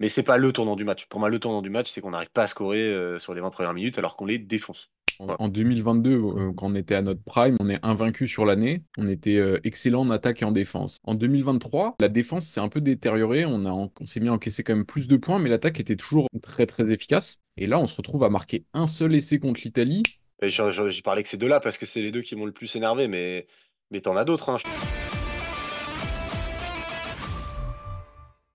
Mais c'est pas le tournant du match. Pour moi, le tournant du match, c'est qu'on n'arrive pas à scorer euh, sur les 20 premières minutes alors qu'on les défonce. En, Voilà. en 2022, euh, quand on était à notre prime, on est invaincu sur l'année. On était euh, excellent en attaque et en défense. En 2023, la défense s'est un peu détériorée. On a, en- on s'est mis à encaisser quand même plus de points, mais l'attaque était toujours très très efficace. Et là, on se retrouve à marquer un seul essai contre l'Italie. J'ai parlé que ces deux-là parce que c'est les deux qui m'ont le plus énervé, mais, mais t'en as d'autres. hein.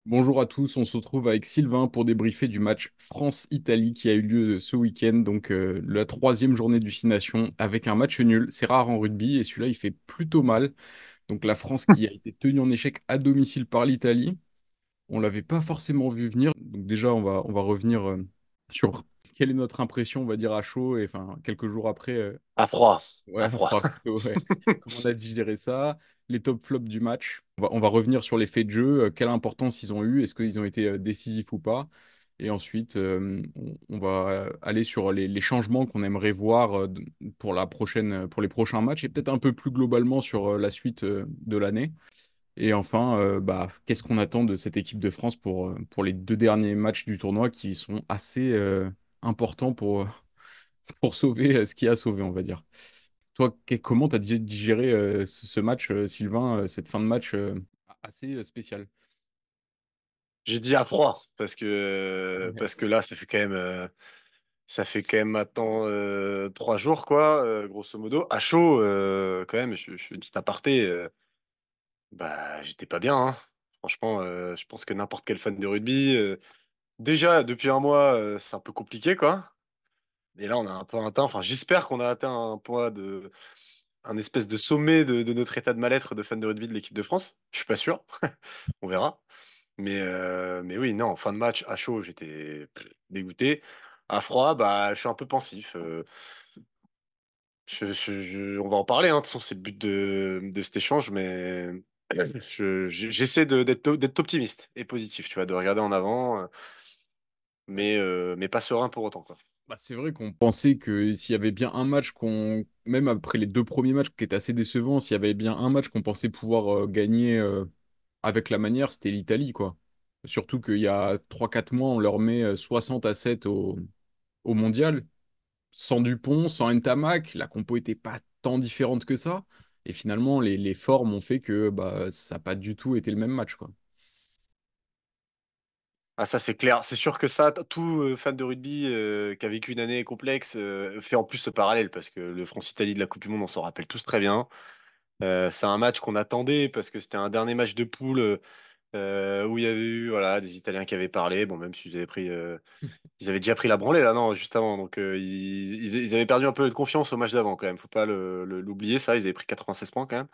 Bonjour à tous, on se retrouve avec Sylvain pour débriefer du match France-Italie qui a eu lieu ce week-end, donc euh, la troisième journée du Six Nations avec un match nul. C'est rare en rugby et celui-là il fait plutôt mal. Donc la France qui a été tenue en échec à domicile par l'Italie, on l'avait pas forcément vu venir. Donc déjà on va, on va revenir euh, sur quelle est notre impression, on va dire à chaud, et enfin quelques jours après, euh, À froid. Ouais, À on froid. fera plutôt, ouais. Comment on a digéré ça? Les top flops du match. On va, on va revenir sur les faits de jeu, euh, quelle importance ils ont eu, est-ce qu'ils ont été euh, décisifs ou pas. Et ensuite, euh, on, on va aller sur les, les changements qu'on aimerait voir pour la prochaine, pour les prochains matchs et peut-être un peu plus globalement sur la suite de l'année. Et enfin, euh, bah, qu'est-ce qu'on attend de cette équipe de France pour, pour les deux derniers matchs du tournoi qui sont assez euh, importants pour, pour sauver euh, ce qui a sauvé, on va dire. Toi, comment tu as digéré euh, ce match, euh, Sylvain, euh, cette fin de match euh, assez euh, spéciale? J'ai dit à froid parce que, Ouais. parce que là, ça fait quand même, euh, ça fait quand même maintenant euh, trois jours, quoi, euh, grosso modo. À chaud, euh, quand même, je, je fais une petite aparté. euh, bah, j'étais pas bien. hein. Franchement, euh, je pense que n'importe quel fan de rugby, euh, déjà depuis un mois, euh, c'est un peu compliqué, quoi. Et là, on a un peu atteint, enfin, j'espère qu'on a atteint un point de, un espèce de sommet de, notre état de mal-être de fan de rugby de l'équipe de France. Je suis pas sûr. On verra. Mais, euh, mais oui, non, fin de match, à chaud, j'étais dégoûté. À froid, bah, je suis un peu pensif. euh, on va en parler, hein, de toute façon, c'est le but de, de cet échange, mais je- je- j'essaie d'être optimiste et positif, tu vois, de regarder en avant, mais, euh, mais pas serein pour autant, quoi. Bah, c'est vrai qu'on pensait que s'il y avait bien un match qu'on, même après les deux premiers matchs qui étaient assez décevants, s'il y avait bien un match qu'on pensait pouvoir euh, gagner euh, avec la manière, c'était l'Italie, quoi. Surtout qu'il y a trois quatre mois, on leur met euh, 60 à 7 au, au mondial. Sans Dupont, sans Ntamak, la compo était pas tant différente que ça. Et finalement, les, les formes ont fait que bah, ça n'a pas du tout été le même match, quoi. Ah, ça, c'est clair. C'est sûr que ça, t- tout euh, fan de rugby euh, qui a vécu une année complexe euh, fait en plus ce parallèle, parce que le France-Italie de la Coupe du Monde, on s'en rappelle tous très bien. Euh, c'est un match qu'on attendait, parce que c'était un dernier match de poule euh, où il y avait eu voilà, des Italiens qui avaient parlé, bon, même s'ils avaient pris, euh, ils avaient déjà pris la branlée là, non, juste avant. Donc euh, ils, ils- ils avaient perdu un peu de confiance au match d'avant quand même. Faut pas le- le- l'oublier ça. Ils avaient pris 96 points quand même.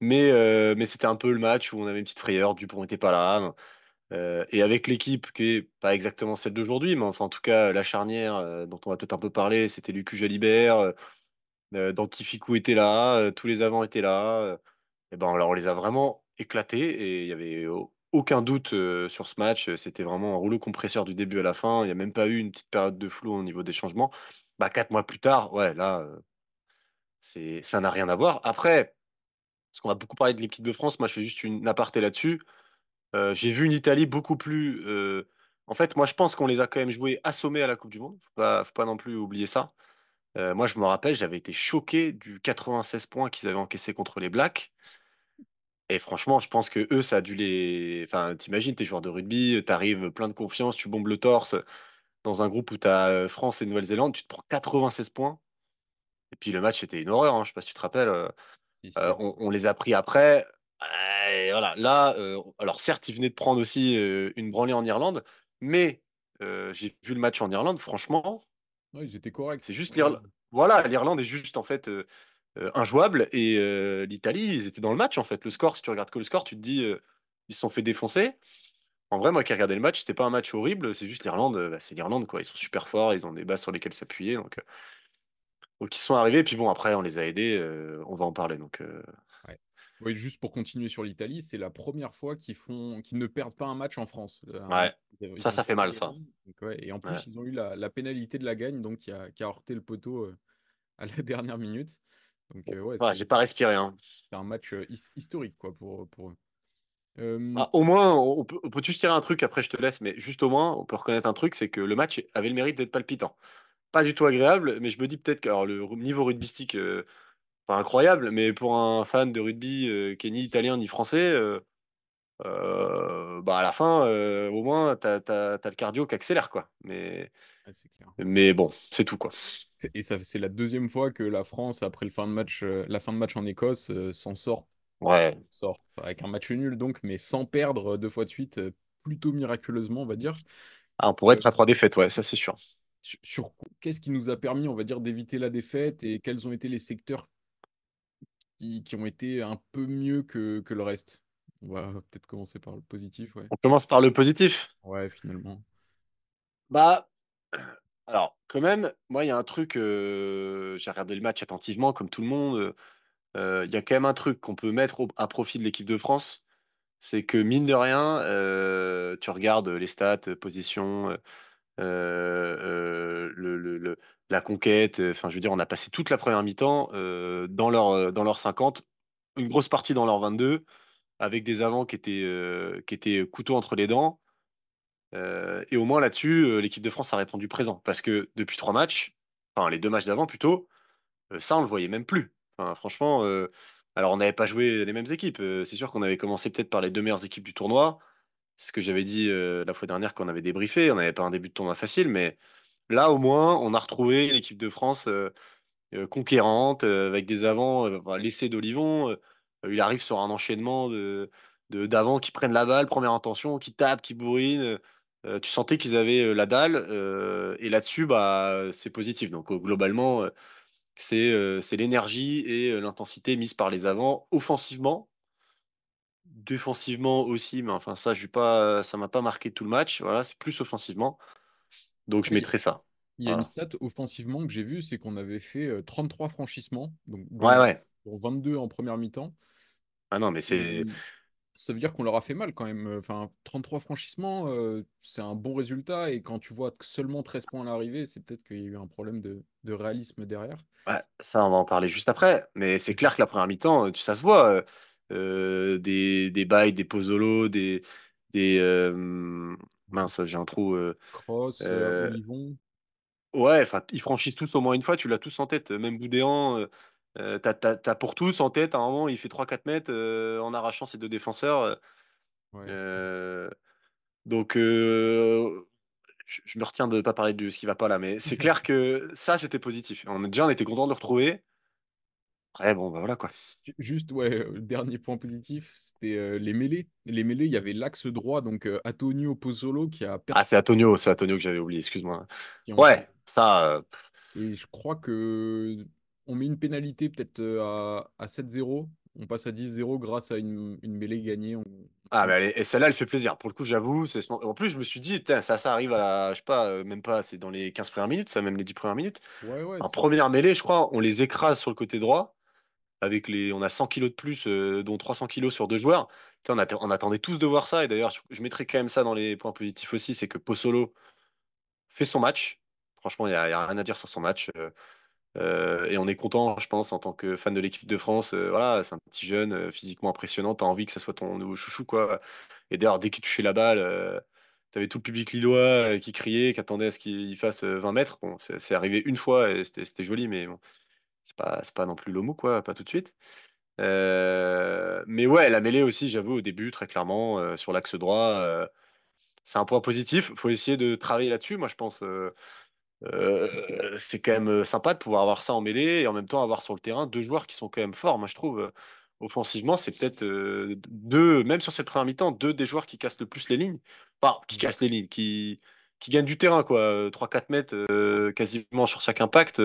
Mais, euh, mais c'était un peu le match où on avait une petite frayeur. Dupont était pas là. Euh, et avec l'équipe qui est pas exactement celle d'aujourd'hui, mais enfin en tout cas la charnière euh, dont on va peut-être un peu parler, c'était Lucu Jalibert, euh, euh, Dantificou était là, tous les avants étaient là. et ben alors on les a vraiment éclatés et il y avait au- aucun doute sur ce match. C'était vraiment un rouleau compresseur du début à la fin. Il n'y a même pas eu une petite période de flou au niveau des changements. Bah quatre mois plus tard, ouais là ça n'a rien à voir. Après, parce qu'on va beaucoup parler de l'équipe de France, moi je fais juste une aparté là-dessus. Euh, j'ai vu une Italie beaucoup plus. euh, En fait, moi, je pense qu'on les a quand même joués assommés à la Coupe du Monde. Faut pas, faut pas non plus oublier ça. Euh, moi, je me rappelle, j'avais été choqué du 96 points qu'ils avaient encaissé contre les Blacks. Et franchement, je pense que eux, ça a dû les. Enfin, t'imagines, t'es joueur de rugby, t'arrives plein de confiance, tu bombes le torse dans un groupe où t'as euh, France et Nouvelle-Zélande, tu te prends 96 points. Et puis le match, c'était une horreur. hein. Je sais pas si tu te rappelles. euh, Si, Euh, si. on, on les a pris après. Et voilà, là, euh, alors certes, ils venaient de prendre aussi euh, une branlée en Irlande, mais euh, j'ai vu le match en Irlande, franchement, Ouais, ils étaient corrects. c'est juste l'Irlande. Voilà, l'Irlande est juste en fait injouable et l'Italie, ils étaient dans le match en fait. Le score, si tu regardes que le score, tu te dis, ils se sont fait défoncer. En vrai, moi qui regardais le match, c'était pas un match horrible, c'est juste l'Irlande, bah, c'est l'Irlande quoi. Ils sont super forts, ils ont des bases sur lesquelles s'appuyer, donc, donc ils sont arrivés. Puis bon, après, on les a aidés, euh, on va en parler. Donc, euh. Oui, juste pour continuer sur l'Italie, c'est la première fois qu'ils font, qu'ils ne perdent pas un match en France. Ouais, Ils ça, ça fait mal ça. gagné. Donc, ouais, Et en Ouais. plus, ils ont eu la, la pénalité de la gagne, donc qui a, qui a heurté le poteau euh, à la dernière minute. Donc, euh, ouais, j'ai pas respiré, hein. c'est un match euh, his- historique quoi, pour, pour eux. Euh, Ah, au moins, on peut, on peut juste tirer un truc, après je te laisse, mais juste au moins, on peut reconnaître un truc, c'est que le match avait le mérite d'être palpitant. Pas du tout agréable, mais je me dis peut-être que alors, le niveau rugbystique, incroyable, mais pour un fan de rugby euh, qui est ni italien ni français, euh, euh, bah à la fin, euh, au moins, t'as, t'as, t'as le cardio qui accélère, quoi. Mais, ah, clair. mais bon, c'est tout, quoi. Et ça, c'est la deuxième fois que la France, après le fin de match, euh, la fin de match en Écosse, s'en sort, Ouais. sort avec un match nul donc, mais sans perdre deux fois de suite, plutôt miraculeusement, on va dire. Ah, on pourrait être à trois défaites, ouais, ça c'est sûr. sur, sur qu'est-ce qui nous a permis, on va dire, d'éviter la défaite et quels ont été les secteurs qui, qui ont été un peu mieux que, que le reste? On va peut-être commencer par le positif, ouais. On commence par le positif. Ouais, finalement. Bah, alors, quand même, moi, il y a un truc, euh, j'ai regardé le match attentivement, comme tout le monde. euh, Il y a quand même un truc qu'on peut mettre au- à profit de l'équipe de France, c'est que mine de rien, euh, tu regardes les stats, euh, position, euh, euh, le, le- le- la conquête, euh, enfin, je veux dire, on a passé toute la première mi-temps euh, dans leur, euh, dans leur 50, une grosse partie dans leur 22, avec des avants qui étaient, qui étaient couteau entre les dents. Et au moins là-dessus, l'équipe de France a répondu présent. Parce que depuis trois matchs, enfin les deux matchs d'avant plutôt, ça on le voyait même plus. Franchement, alors on n'avait pas joué les mêmes équipes. C'est sûr qu'on avait commencé peut-être par les deux meilleures équipes du tournoi. Ce que j'avais dit la fois dernière quand on avait débriefé. On n'avait pas un début de tournoi facile, mais là au moins on a retrouvé l'équipe de France euh, euh, conquérante, euh, avec des avants, enfin, l'essai d'Olivon. il arrive sur un enchaînement de, d'avants qui prennent la balle, première intention, qui tapent, qui bourrinent. euh, tu sentais qu'ils avaient la dalle. et là-dessus, bah, c'est positif. Donc, globalement, c'est l'énergie et l'intensité mise par les avants offensivement. Défensivement aussi, mais enfin, ça, je pas, m'a pas marqué tout le match. Voilà, c'est plus offensivement. Donc, je mettrai ça. Il y a une stat offensivement que j'ai vue, c'est qu'on avait fait euh, 33 franchissements, donc Ouais, ouais. dont 22 en première mi-temps. Ah non, mais c'est. Et ça veut dire qu'on leur a fait mal quand même. Enfin, 33 franchissements, euh, c'est un bon résultat. Et quand tu vois que seulement 13 points à l'arrivée, c'est peut-être qu'il y a eu un problème de, de réalisme derrière. Ouais, ça, on va en parler juste après. Mais c'est clair que la première mi-temps, euh, ça se voit. euh, euh, des, des bails, des pozolos, des. des euh. Mince, j'ai un trou. euh, Cross, euh, euh, Olivon. ouais, ils franchissent tous au moins une fois, tu l'as tous en tête. Même Boudéan, euh, euh, t'as, t'as- t'as pour tous en tête. À un moment, il fait trois quatre mètres euh, en arrachant ses deux défenseurs. Ouais. euh, donc, euh, je, je me retiens de ne pas parler de ce qui va pas là, mais c'est clair que ça, c'était positif. On, déjà, on était content de le retrouver. Après, bon, bah voilà quoi. Ju- Juste, ouais, euh, le dernier point positif, c'était euh, les mêlées. Les mêlées, il y avait l'axe droit, donc euh, Antonio Pozzolo qui a Ah, perdu, c'est Antonio, c'est Antonio que j'avais oublié, excuse-moi. Ouais, ça, Et je crois que on met une pénalité peut-être à, à 7-0. On passe à 10-0 grâce à une, une mêlée gagnée. On- ah, mais elle est- et celle-là, elle fait plaisir. Pour le coup, j'avoue, c'est ce- en plus, je me suis dit, putain, ça, ça arrive à la, je sais pas, euh, même pas, c'est dans les 15 premières minutes, ça, même les 10 premières minutes. Ouais, ouais, En c'est première mêlée, je crois, on les écrase sur le côté droit, avec les, on a 100 kilos de plus, euh, dont 300 kilos sur deux joueurs. On, atte- on attendait tous de voir ça, et d'ailleurs, je, mettrais quand même ça dans les points positifs aussi, c'est que Pozzolo fait son match. Franchement, il n'y a, rien à dire sur son match. euh, Euh, et on est content, je pense, en tant que fan de l'équipe de France. Voilà, c'est un petit jeune, physiquement impressionnant. T'as envie que ça soit ton nouveau chouchou, quoi. Et d'ailleurs, dès qu'il touchait la balle, t'avais tout le public lillois qui criait, qui attendait à ce qu'il fasse euh, 20 mètres. Bon, c'est arrivé une fois et c'était joli, mais bon, c'est pas, pas non plus l'homo, quoi, pas tout de suite. Euh, mais ouais, la mêlée aussi, j'avoue, au début, très clairement, euh, sur l'axe droit, euh, c'est un point positif. Faut essayer de travailler là-dessus, moi, je pense. c'est quand même sympa de pouvoir avoir ça en mêlée et en même temps avoir sur le terrain deux joueurs qui sont quand même forts. Moi, je trouve, offensivement, c'est peut-être deux, même sur cette première mi-temps, deux des joueurs qui cassent le plus les lignes. Enfin, qui cassent les lignes, qui, qui gagnent du terrain, quoi. Euh, 3-4 mètres quasiment sur chaque impact.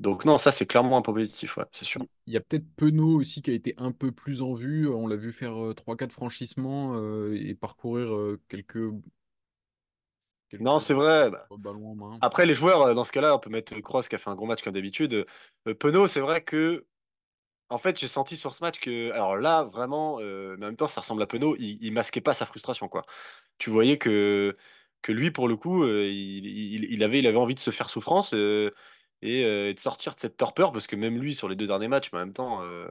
Euh. donc, non, ça, c'est clairement un point positif, ouais, c'est sûr. Il y a peut-être Penaud aussi qui a été un peu plus en vue. On l'a vu faire euh, 3-4 franchissements euh, et parcourir euh, quelques, Non, c'est vrai. bah, ballons en main. Après, les joueurs, euh, dans ce cas-là, on peut mettre Kroos qui a fait un gros match comme d'habitude. Euh, Penaud, c'est vrai que En fait, j'ai senti sur ce match que, alors là, vraiment, euh, mais en même temps, ça ressemble à Penaud, il, il masquait pas sa frustration, quoi. Tu voyais que, que lui, pour le coup, euh, il, il- il avait, il avait envie de se faire souffrance euh, et, euh, et de sortir de cette torpeur, parce que même lui, sur les deux derniers matchs, mais en même temps. euh,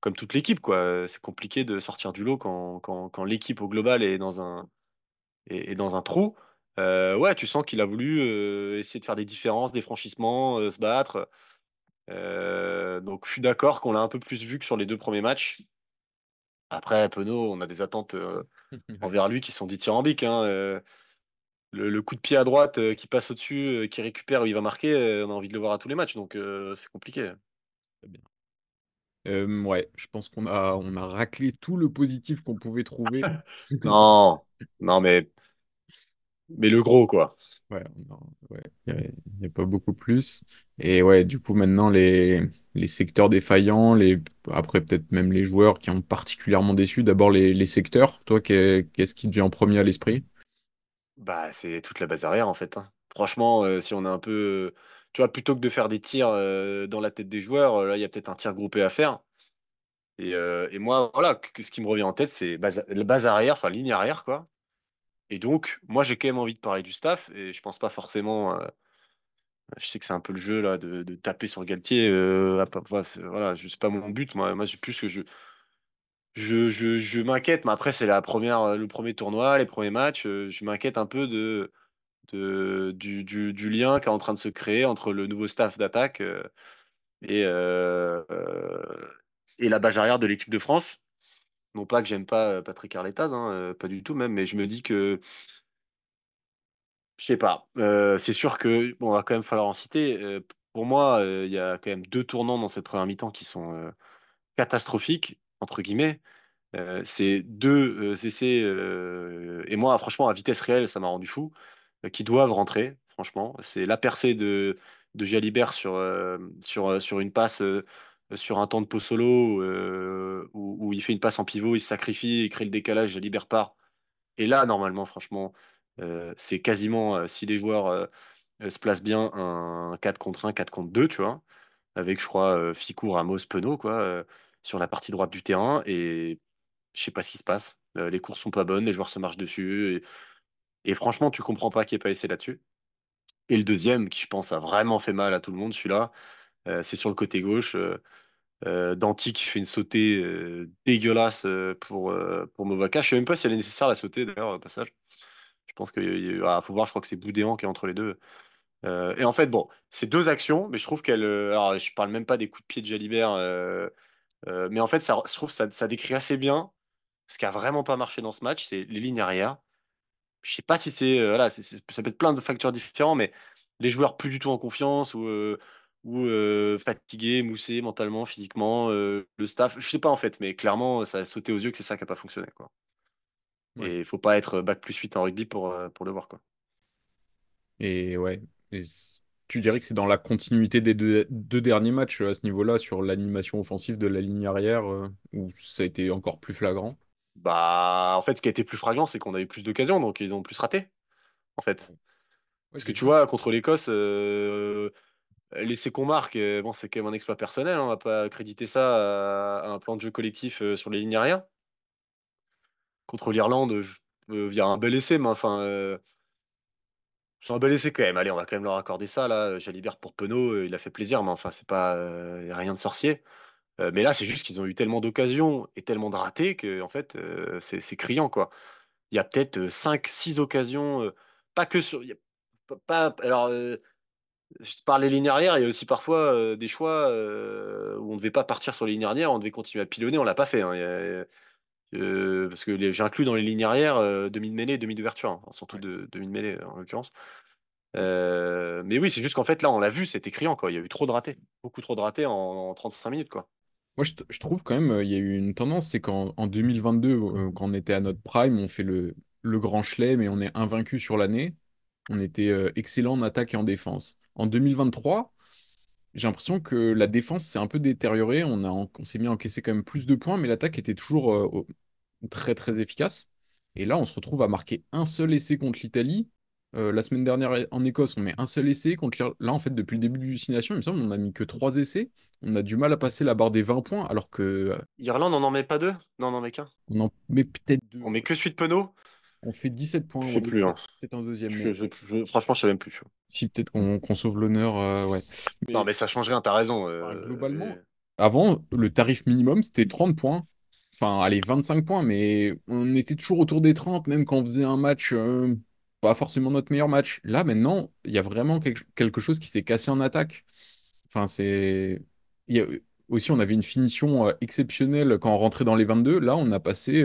comme toute l'équipe, quoi. C'est compliqué de sortir du lot quand, quand, quand l'équipe au global est dans un, est, est dans un trou. Euh, ouais, tu sens qu'il a voulu euh, essayer de faire des différences, des franchissements, euh, se battre. Euh, donc je suis d'accord qu'on l'a un peu plus vu que sur les deux premiers matchs. Après, Penaud, on a des attentes euh, envers lui qui sont dithyrambiques. Hein. Le, le coup de pied à droite euh, qui passe au-dessus, euh, qui récupère où il va marquer, euh, on a envie de le voir à tous les matchs, donc c'est compliqué. Bien. Ouais, je pense qu'on a, on a raclé tout le positif qu'on pouvait trouver. Non, non, mais, mais le gros, quoi. Ouais, il n'y a, pas beaucoup plus. Et ouais, du coup, maintenant, les, les secteurs défaillants, les, après peut-être même les joueurs qui ont particulièrement déçu. D'abord, les, les secteurs. Toi, qu'est- qu'est-ce qui te vient en premier à l'esprit? Bah, c'est toute la base arrière, en fait. hein. Franchement, euh, si on est un peu. Tu vois, plutôt que de faire des tirs euh, dans la tête des joueurs, euh, là, il y a peut-être un tir groupé à faire. Et, moi, voilà, ce qui me revient en tête, c'est la base arrière, enfin, ligne arrière, quoi. Et donc, moi, j'ai quand même envie de parler du staff, et je pense pas forcément. je sais que c'est un peu le jeu, là, de, taper sur Galtier. C'est pas mon but. Moi, moi c'est plus que je. Je, je, je m'inquiète, mais après, c'est la première, le premier tournoi, les premiers matchs. euh, je m'inquiète un peu de, de, du, du, du lien qui est en train de se créer entre le nouveau staff d'attaque euh, et, euh, et la base arrière de l'équipe de France. Non pas que j'aime pas Patrick Arletaz, hein, pas du tout même, mais je me dis que, je sais pas, c'est sûr que, bon, on va quand même falloir en citer. Pour moi, il y a quand même deux tournants dans cette première mi-temps qui sont catastrophiques, entre guillemets. Euh, c'est deux euh, essais, euh, et moi, franchement, à vitesse réelle, ça m'a rendu fou, euh, qui doivent rentrer, franchement. C'est la percée de, de Jalibert sur, sur, sur une passe, sur un temps de pot solo, où, il fait une passe en pivot, il se sacrifie, il crée le décalage, Jalibert part. Et là, normalement, franchement, c'est quasiment, si les joueurs se placent bien, un 4 contre un 4 contre 2 tu vois, avec, je crois, Ficou, Ramos, Penaud, quoi, sur la partie droite du terrain. Et je sais pas ce qui se passe. Euh, les courses sont pas bonnes, les joueurs se marchent dessus. Et, franchement, tu comprends pas qui est pas essayé là-dessus. Et le deuxième, qui je pense a vraiment fait mal à tout le monde, celui-là, euh, c'est sur le côté gauche. Euh, euh, Danti qui fait une sautée dégueulasse pour, pour Movaka. Je sais même pas si elle est nécessaire la sautée d'ailleurs, au passage. Je pense qu'il faut voir, je crois que c'est Boudéan qui est entre les deux. Et en fait, bon, c'est deux actions, mais je trouve qu'elle. alors, je parle même pas des coups de pied de Jalibert, euh, mais en fait, ça, je trouve ça, ça décrit assez bien ce qui a vraiment pas marché dans ce match, c'est les lignes arrière. Je sais pas si c'est. euh, voilà, c'est- c'est- ça peut être plein de facteurs différents, mais les joueurs plus du tout en confiance ou, euh, ou fatigués, moussés mentalement, physiquement, le staff. Je sais pas en fait, mais clairement, ça a sauté aux yeux que c'est ça qui a pas fonctionné. Quoi. Ouais. Et il faut pas être bac plus 8 en rugby pour, pour le voir. Quoi. Et ouais, et tu dirais que c'est dans la continuité des deux, deux derniers matchs euh, à ce niveau-là, sur l'animation offensive de la ligne arrière, euh, où ça a été encore plus flagrant? Bah, en fait, ce qui a été plus flagrant, c'est qu'on a eu plus d'occasions, donc ils ont plus raté, en fait. Parce que tu vois, contre l'Écosse, euh, laisser qu'on marque, bon, c'est quand même un exploit personnel, hein, on va pas accréditer ça à, un plan de jeu collectif euh, sur les lignes arrière. Contre l'Irlande, euh, il y a un bel essai, mais enfin, euh, bel essai quand même. Allez, on va quand même leur accorder ça, là. Jalibert pour Penaud, euh, il a fait plaisir, mais enfin, c'est pas euh, rien de sorcier. Euh, mais là, c'est juste qu'ils ont eu tellement d'occasions et tellement de ratés que, en fait, euh, c'est criant, quoi. Il y a peut-être euh, 5-6 occasions, euh, pas que sur. pas, alors, euh, je des lignes arrière, il y a aussi parfois euh, des choix euh, où on ne devait pas partir sur les lignes arrière, on devait continuer à pilonner, on l'a pas fait. hein. Euh, parce que les- j'inclus dans les lignes arrière euh, demi de mêlée et demi d'ouverture, hein. surtout Ouais. de, demi de mêlée en l'occurrence. Euh, mais oui, c'est juste qu'en fait, là, on l'a vu, c'était criant, quoi. Il y a eu trop de ratés, beaucoup trop de ratés en, en 35 minutes, quoi. Moi, je, trouve quand même, euh, il y a eu une tendance, c'est qu'en en 2022, euh, quand on était à notre prime, on fait le, le grand chelem et on est invaincu sur l'année. On était euh, excellent en attaque et en défense. En 2023, j'ai l'impression que la défense s'est un peu détériorée. On a, en- on s'est mis à encaisser quand même plus de points, mais l'attaque était toujours euh, très très efficace. Et là, on se retrouve à marquer un seul essai contre l'Italie. Euh, la semaine dernière en Écosse, on met un seul essai. Contre l'Ir- Là, en fait, depuis le début du destination, il me semble, on a mis que trois essais. On a du mal à passer la barre des 20 points, alors que euh, Irlande, on n'en met pas deux? Non, on en met qu'un. on en met peut-être deux. On met que celui de Penaud? On fait 17 points, Je sais plus, hein. peut-être un deuxième, Je, mais je- je- franchement, je sais même plus. si peut-être qu'on sauve l'honneur, euh, ouais. Non, Mais ça change rien, t'as raison. euh, globalement, avant, le tarif minimum, c'était 30 points. Enfin, allez, 25 points, mais on était toujours autour des 30, même quand on faisait un match, euh, pas forcément notre meilleur match. Là, maintenant, il y a vraiment quelque quelque chose qui s'est cassé en attaque. Enfin, c'est. a- Aussi, on avait une finition exceptionnelle quand on rentrait dans les 22. Là, on a passé,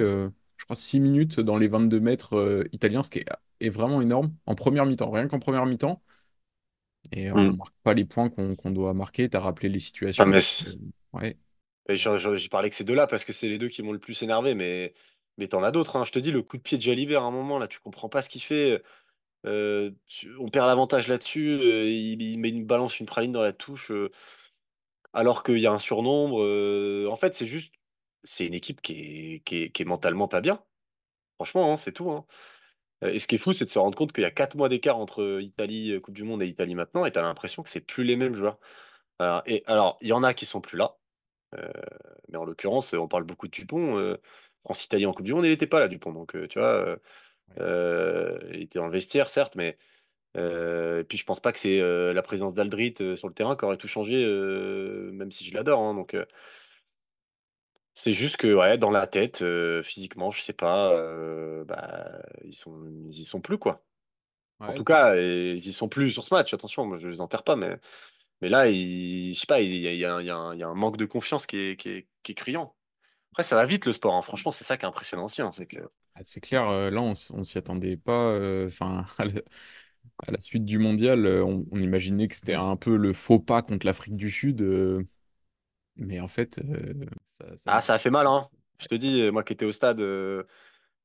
je crois, 6 minutes dans les 22 mètres euh, italiens, ce qui est, est vraiment énorme en première mi-temps. Rien qu'en première mi-temps. Et on Hmm. marque pas les points qu'on doit marquer. Tu as rappelé les Ah, situations. mais Euh, Ouais, J'ai parlé que ces deux-là parce que c'est les deux qui m'ont le plus énervé, mais, mais t'en as d'autres. hein. Je te dis, le coup de pied de Jalibert à un moment, là, tu comprends pas ce qu'il fait. Euh, on perd l'avantage là-dessus. euh, il, il met une balance, une praline dans la touche, euh, alors qu'il y a un surnombre. en fait, c'est juste, c'est une équipe qui est, qui est, qui est mentalement pas bien. Franchement, hein, c'est tout. hein. Euh, Et ce qui est fou, c'est de se rendre compte qu'il y a quatre mois d'écart entre Italie, euh, Coupe du Monde et Italie maintenant, et t'as l'impression que c'est plus les mêmes joueurs. Alors, et alors, il y en a qui sont plus là. Euh, mais en l'occurrence, on parle beaucoup de Dupont. euh, France-Italie en Coupe du Monde, il n'était pas là, Dupont. Donc, euh, tu vois, il était dans le vestiaire, certes, mais. euh, puis, je pense pas que c'est euh, la présence d'Aldrit euh, sur le terrain qui aurait tout changé, même si je l'adore. hein. donc, c'est juste que, ouais, dans la tête, physiquement, je sais pas, bah, ils sont, ils y sont plus, quoi. En ouais. tout cas, et ils y sont plus sur ce match. Attention, moi, je les enterre pas, mais, mais là, il, je sais pas, il y a, il y a- il y a un il y a un manque de confiance qui est, qui est, qui est criant. Après, ça va vite le sport. hein. Franchement, c'est ça qui est impressionnant aussi. hein, c'est que... Ah, c'est clair, là, on, s- on s'y attendait pas. Enfin, à, la à la suite du mondial, on, on imaginait que c'était un peu le faux pas contre l'Afrique du Sud. Mais en fait, euh, ça, ça Ah, ça a fait mal, hein. Je te dis, moi qui étais au stade, euh,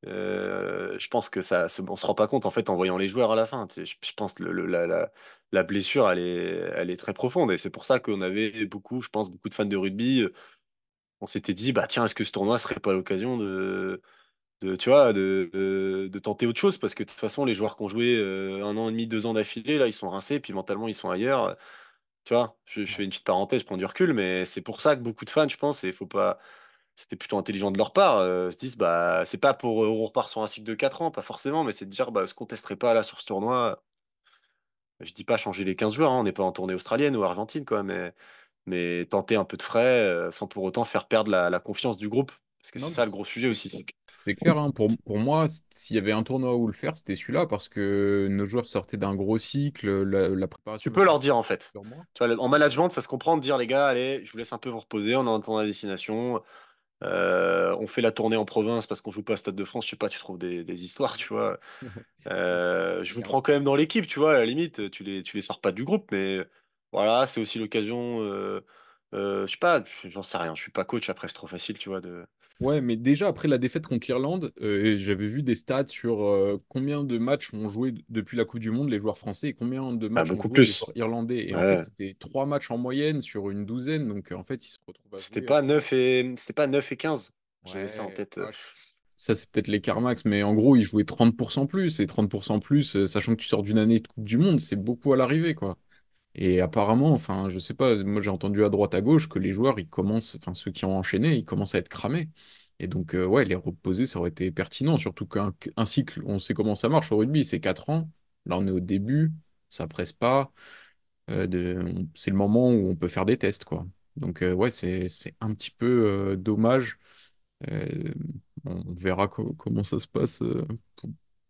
euh, je pense que ça, on se rend pas compte en fait en voyant les joueurs à la fin. Je, je pense que le- le- la, la, la blessure, elle est, elle est très profonde et c'est pour ça qu'on avait beaucoup, je pense, beaucoup de fans de rugby. On s'était dit, bah tiens, est-ce que ce tournoi serait pas l'occasion de, de, tu vois, de, de, de tenter autre chose? Parce que de toute façon, les joueurs qui ont joué euh, un an et demi, deux ans d'affilée, là, ils sont rincés, puis mentalement, ils sont ailleurs. Tu vois, je, je fais une petite parenthèse, je prends du recul, mais c'est pour ça que beaucoup de fans, je pense, et il faut pas. C'était plutôt intelligent de leur part, euh, se disent, bah, c'est pas pour. euh, on repart sur un cycle de 4 ans, pas forcément, mais c'est de dire, bah, est-ce qu'on testerait pas là sur ce tournoi? Je dis pas changer les 15 joueurs, hein, on n'est pas en tournée australienne ou argentine, quoi, mais, mais tenter un peu de frais euh, sans pour autant faire perdre la, la confiance du groupe. Parce que c'est ça le gros sujet aussi. C'est clair, hein. Pour, pour moi, s'il y avait un tournoi où le faire, c'était celui-là, parce que nos joueurs sortaient d'un gros cycle, la, la Tu préparation peux leur dire, en fait. Tu vois, en management, ça se comprend de dire, les gars, allez, je vous laisse un peu vous reposer, on est en temps à destination. Euh, on fait la tournée en province parce qu'on joue pas à Stade de France. Je sais pas, tu trouves des, des histoires, tu vois. Euh, je vous prends quand même dans l'équipe, tu vois, à la limite, tu les, tu les sors pas du groupe, mais voilà, c'est aussi l'occasion. Euh, euh, je sais pas, j'en sais rien. Je suis pas coach après, c'est trop facile, tu vois. De... Ouais, mais déjà après la défaite contre l'Irlande, euh, j'avais vu des stats sur euh, combien de matchs ont joué depuis la Coupe du Monde les joueurs français et combien de Ah, matchs ont joué les joueurs irlandais. Et en fait, c'était trois matchs en moyenne sur une douzaine. Donc euh, en fait, ils se retrouvent à C'était euh, pas 9 et c'était pas 9 et 15. J'avais ça en tête. ça c'est peut-être l'écart max, mais en gros, ils jouaient 30% plus. Et 30% plus, euh, sachant que tu sors d'une année de Coupe du Monde, c'est beaucoup à l'arrivée, quoi. Et apparemment, enfin, je sais pas, moi j'ai entendu à droite à gauche que les joueurs, ils commencent, enfin ceux qui ont enchaîné, ils commencent à être cramés. Et donc, euh, ouais, les reposer, ça aurait été pertinent, surtout qu'un un cycle, on sait comment ça marche au rugby, c'est 4 ans. Là, on est au début, ça presse pas. euh, C'est le moment où on peut faire des tests, quoi. Donc, euh, ouais, c'est, un petit peu dommage. On verra co- comment ça se passe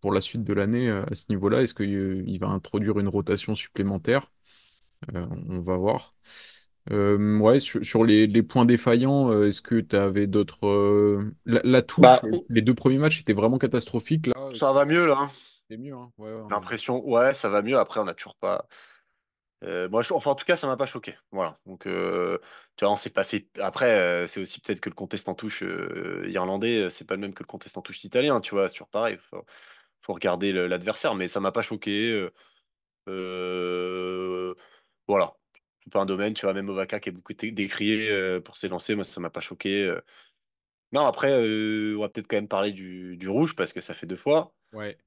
pour, la suite de l'année à ce niveau-là. Est-ce qu'il va introduire une rotation supplémentaire? Euh, on va voir. Euh, ouais, sur, sur les, les points défaillants, euh, est-ce que tu avais d'autres. euh, La, la touche, Bah, les deux premiers matchs étaient vraiment catastrophiques. Là, ça va mieux, là. hein. c'est mieux. Hein. Ouais, ouais, L'impression, ouais, ça va mieux. Après, on a toujours pas. Moi, je- enfin, en tout cas, ça m'a pas choqué. Voilà. Donc, tu vois, on s'est pas fait. Après, c'est aussi peut-être que le contest en touche irlandais, c'est pas le même que le contest en touche italien. Tu vois, c'est toujours pareil. Faut, faut regarder l'adversaire, mais ça m'a pas choqué. euh, voilà. C'est pas un domaine, tu vois, même Ovaka qui est beaucoup décrié euh, pour s'élancer, moi, ça m'a pas choqué. euh. Non, après, euh, on va peut-être quand même parler du, du rouge parce que ça fait deux fois. ouais,